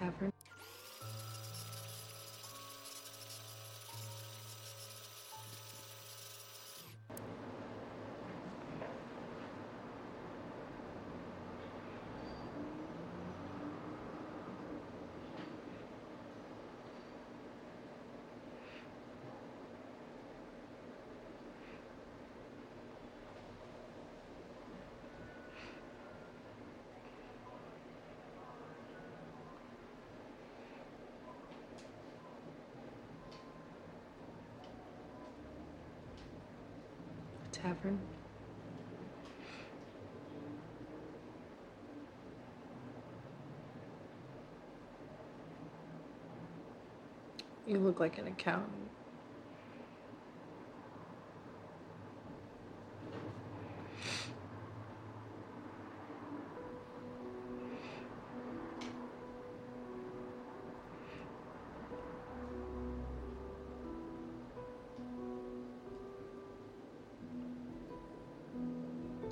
Tavern. Tavern. You look like an accountant.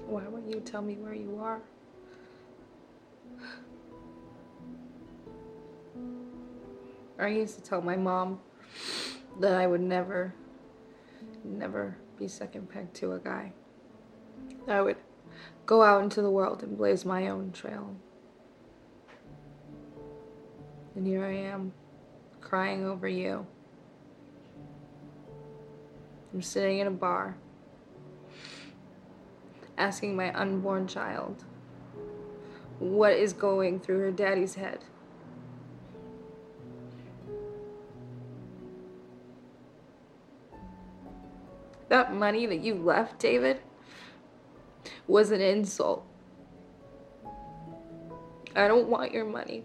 Why won't you tell me where you are? I used to tell my mom that I would never, never be second pegged to a guy. I would go out into the world and blaze my own trail. And here I am, crying over you. I'm sitting in a bar, asking my unborn child what is going through her daddy's head. That money that you left, David, was an insult. I don't want your money.